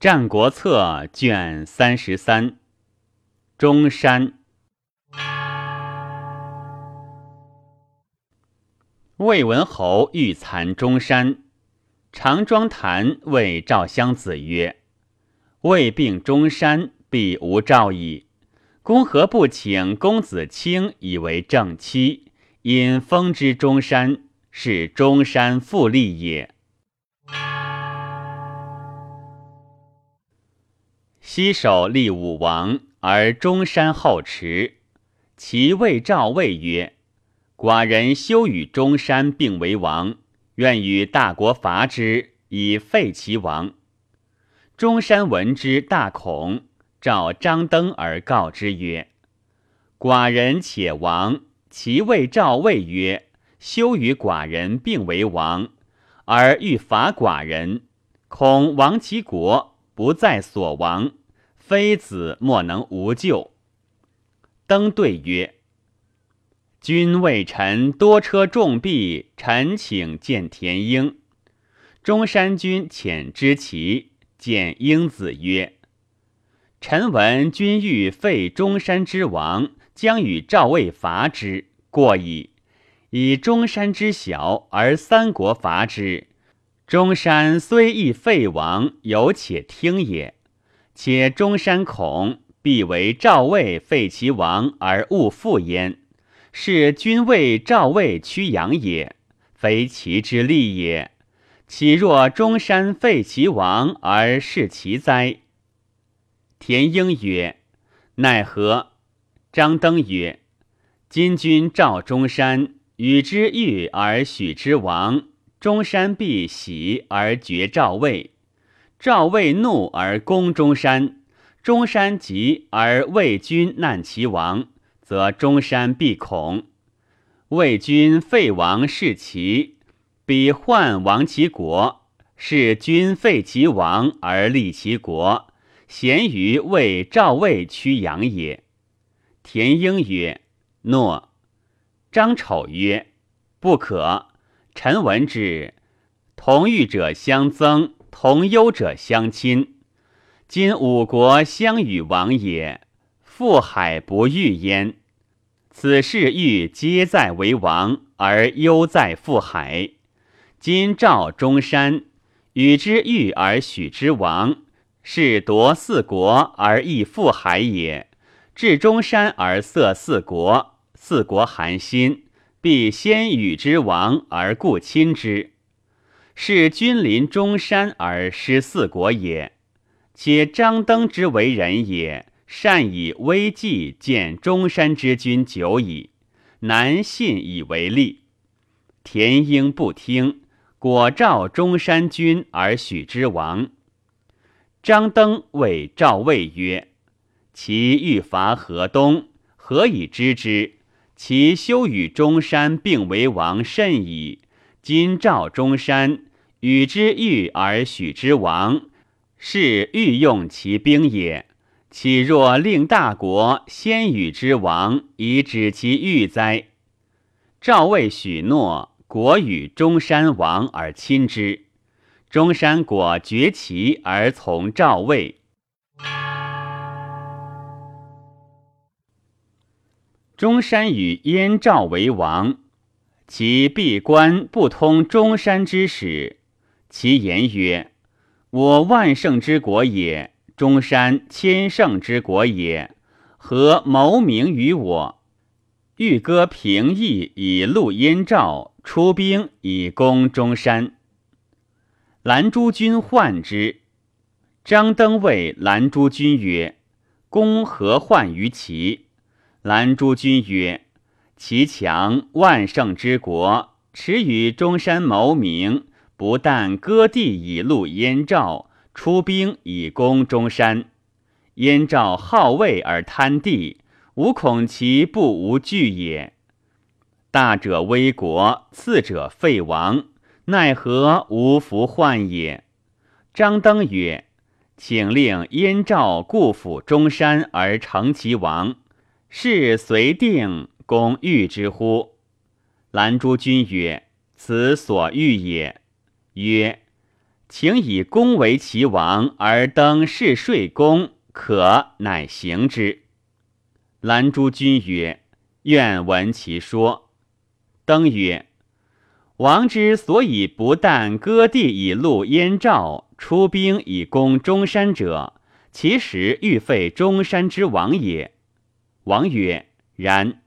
战国策》卷三十三，中山。魏文侯欲残中山，常庄谈谓赵襄子曰：“魏并中山，必无赵矣。公何不请公子卿以为正妻，因封之中山，是中山复立也。”西首立武王，而中山后驰。其谓赵魏曰。寡人休与中山并为王，愿与大国伐之，以废其王。中山闻之，大恐，召张登而告之曰：“寡人且亡。”其谓赵魏曰：“休与寡人并为王，而欲伐寡人，恐亡其国，不在所亡，非子莫能无救。”登对曰。君为臣多车重币，臣请见田婴。中山君遣之其见婴子曰：“臣闻君欲废中山之王，将与赵魏伐之，过矣。以中山之小而三国伐之，中山虽亦废王，犹且听也。且中山恐必为赵魏废其王而勿复焉。”是君为赵魏屈阳也，非其之利也。岂若中山废其王而弑其哉？田婴曰：“奈何？”张登曰：“今君召中山，与之遇而许之王，中山必喜而绝赵魏。赵魏怒而攻中山，中山急而魏君难其亡。”则中山必恐，魏君废王弑其，彼患亡其国，是君废其王而立其国，贤于为赵魏屈阳也。田婴曰：“诺。”张丑曰：“不可。臣闻之，同欲者相增，同忧者相亲。今五国相与王也，复海不遇焉。”此事欲皆在为王，而忧在复海。今赵中山，与之欲而许之王，是夺四国而易复海也。至中山而色四国，四国寒心，必先与之王而故亲之。是君临中山而失四国也。且张登之为人也。善以危计见中山之君久矣，难信以为利。田婴不听，果召中山君而许之王。张登谓赵魏曰：“其欲伐河东，何以知之？其休与中山并为王甚矣。今召中山，与之遇而许之王，是欲用其兵也。”岂若令大国先与之王，以止其欲哉？赵魏许诺，国与中山王而亲之。中山果绝其而从赵魏。中山与燕赵为王，其闭关不通中山之始。其言曰：“我万圣之国也。”中山千乘之国也，何谋名于我？欲割平邑以戮燕赵，出兵以攻中山。兰诸君患之。张登谓兰诸君曰：“公何患于齐？”兰诸君曰：“其强万乘之国，耻与中山谋名，不但割地以戮燕赵。”出兵以攻中山，燕赵好魏而贪地，吾恐其不无惧也。大者危国，次者废王，奈何无福患也？张登曰：“请令燕赵固辅中山而成其王，事遂定，公欲之乎？”兰诸君曰：“此所欲也。”曰。请以公为其王，而登仕税公，可乃行之。兰诸君曰：“愿闻其说。”登曰：“王之所以不但割地以戮燕赵，出兵以攻中山者，其实欲废中山之王也。”王曰：“然。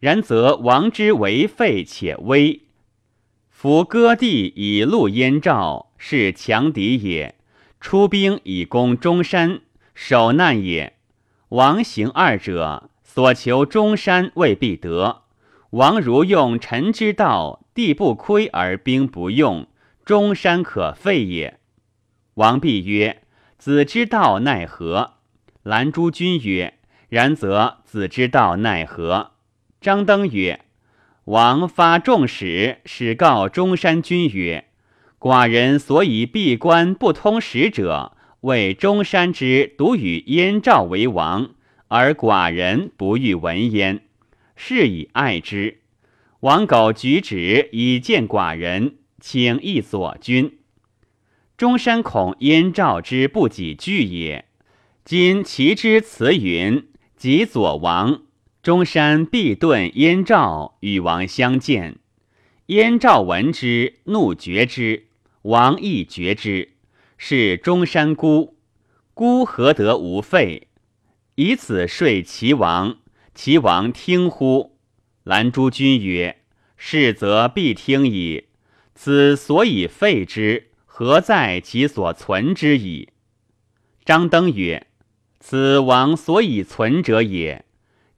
然则王之为废且威。”夫割地以戮燕赵，是强敌也；出兵以攻中山，守难也。王行二者，所求中山未必得。王如用臣之道，地不亏而兵不用，中山可废也。王必曰：“子之道奈何？”兰诸君曰：“然则子之道奈何？”张登曰。王发众使，使告中山君曰：“寡人所以闭关不通使者，为中山之独与燕赵为王，而寡人不欲闻焉，是以爱之。王苟举止以见寡人，请诣左君。中山恐燕赵之不己惧也。今其之辞云：及左王。”中山必遁燕赵与王相见，燕赵闻之，怒绝之，王亦绝之。是中山孤，孤何得无废？以此说齐王，齐王听乎？兰诸君曰：“是则必听矣。此所以废之，何在其所存之矣？”张登曰：“此王所以存者也。”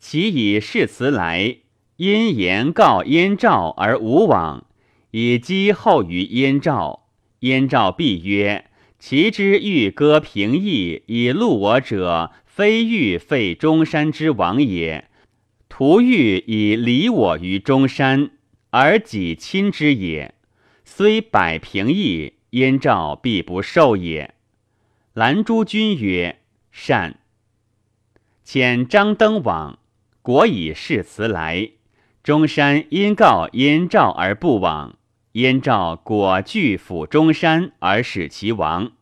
其以誓辞来，因言告燕赵而无往，以积后于燕赵。燕赵必曰：“其之欲割平邑以戮我者，非欲废中山之王也，徒欲以离我于中山，而己亲之也。虽百平邑，燕赵必不受也。”兰诸君曰：“善。”遣张登往。果以誓辞来，中山因告燕赵而不往，燕赵果拒抚中山而使其亡，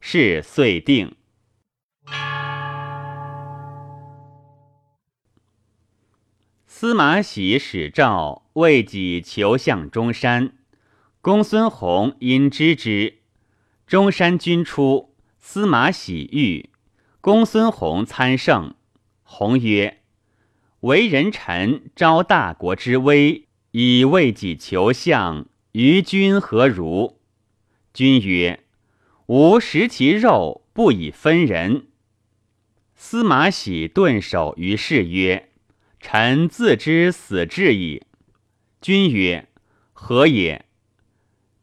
事遂定。司马喜使赵为己求向中山，公孙弘因知之。中山君出，司马喜遇，公孙弘参胜。弘曰。为人臣，招大国之威，以为己求相，于君何如？君曰：“吾食其肉，不以分人。”司马喜顿首于是曰：“臣自知死志矣。”君曰：“何也？”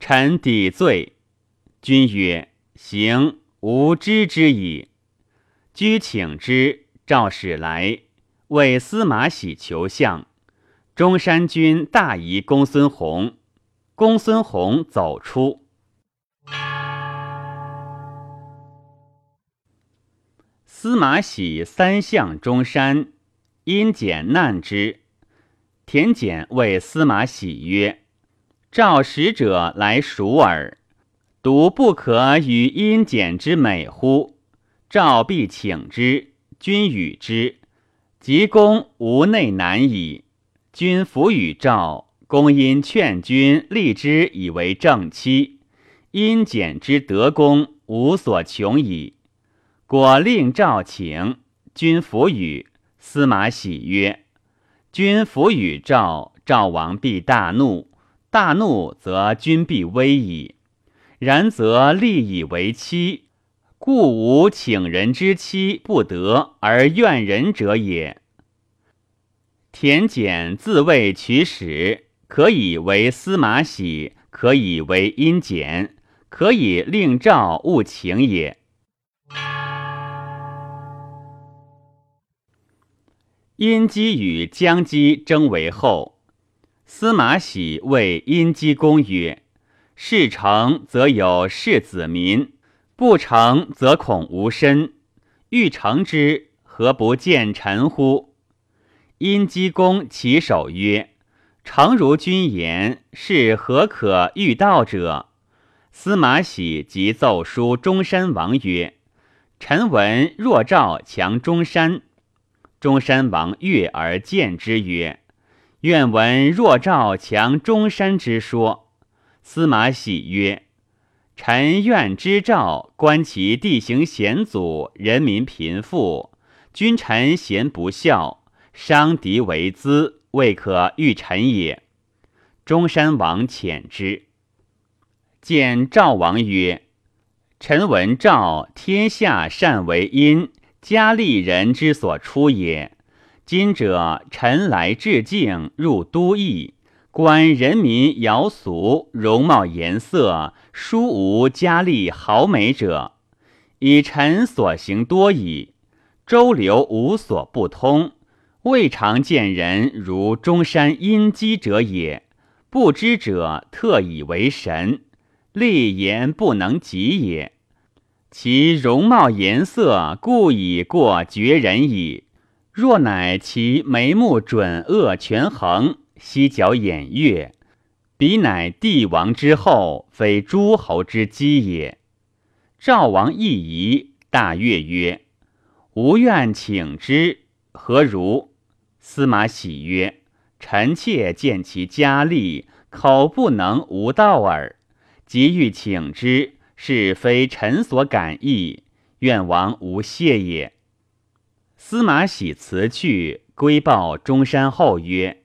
臣抵罪。君曰：“行，吾知之矣。”居请之，召使来。为司马喜求相，中山君大疑公孙弘，公孙弘走出。司马喜三相中山，因简难之。田简谓司马喜曰：“召使者来属耳，独不可与因简之美乎？召必请之，君与之。”及公无内难矣。君弗与赵，公因劝君立之以为正妻，因简之德公无所穷矣。果令赵请，君弗与。司马喜曰：“君弗与赵，赵王必大怒。大怒则君必危矣。然则立以为妻。”故无请人之妻不得而怨人者也。田简自谓取使，可以为司马喜，可以为阴简，可以令赵勿请也。殷姬与姜姬争为后，司马喜谓殷姬公曰：“事成则有世子民。”不成则恐无身，欲成之，何不见臣乎？因姬公起手曰：“诚如君言，是何可欲道者？”司马喜即奏书中山王曰：“臣闻若赵强中山。”中山王悦而见之曰：“愿闻若赵强中山之说。”司马喜曰：“臣愿知赵观其地形险阻，人民贫富，君臣贤不孝，伤敌为资，未可欲臣也。”中山王遣之。见赵王曰：“臣闻赵天下善为殷，嘉利人之所出也。今者臣来致敬，入都邑，观人民肴俗，容貌颜色，殊无佳丽豪美者。以臣所行多矣，周流无所不通，未尝见人如中山殷基者也。不知者特以为神。”立言不能及也，其容貌颜色故已过绝人矣。若乃其眉目准恶权衡，犀角眼月，彼乃帝王之后，非诸侯之基也。赵王亦疑，大悦曰：“吾愿请之，何如？”司马喜曰：“臣妾见其家丽，口不能无道耳。”即欲请之，是非臣所感意，愿王无谢也。司马喜辞去，归报中山后曰：“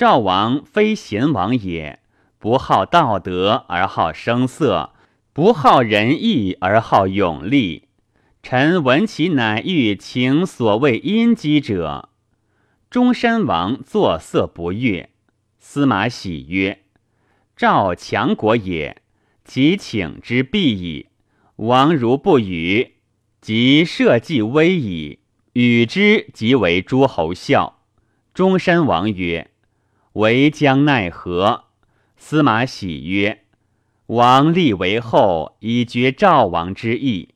赵王非贤王也，不好道德而好声色，不好仁义而好勇力。臣闻其乃欲请所谓阴姬者。”中山王作色不悦。司马喜曰：“赵强国也。”其请之必矣。王如不与，即社稷危矣。与之，即为诸侯笑。中山王曰：“为将奈何？”司马喜曰：“王立为后，以决赵王之意。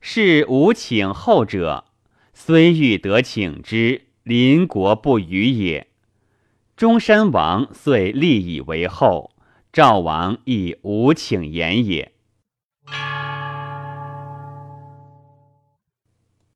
是吾请后者，虽欲得请之，邻国不与也。”中山王遂立以为后。赵王亦无请言也。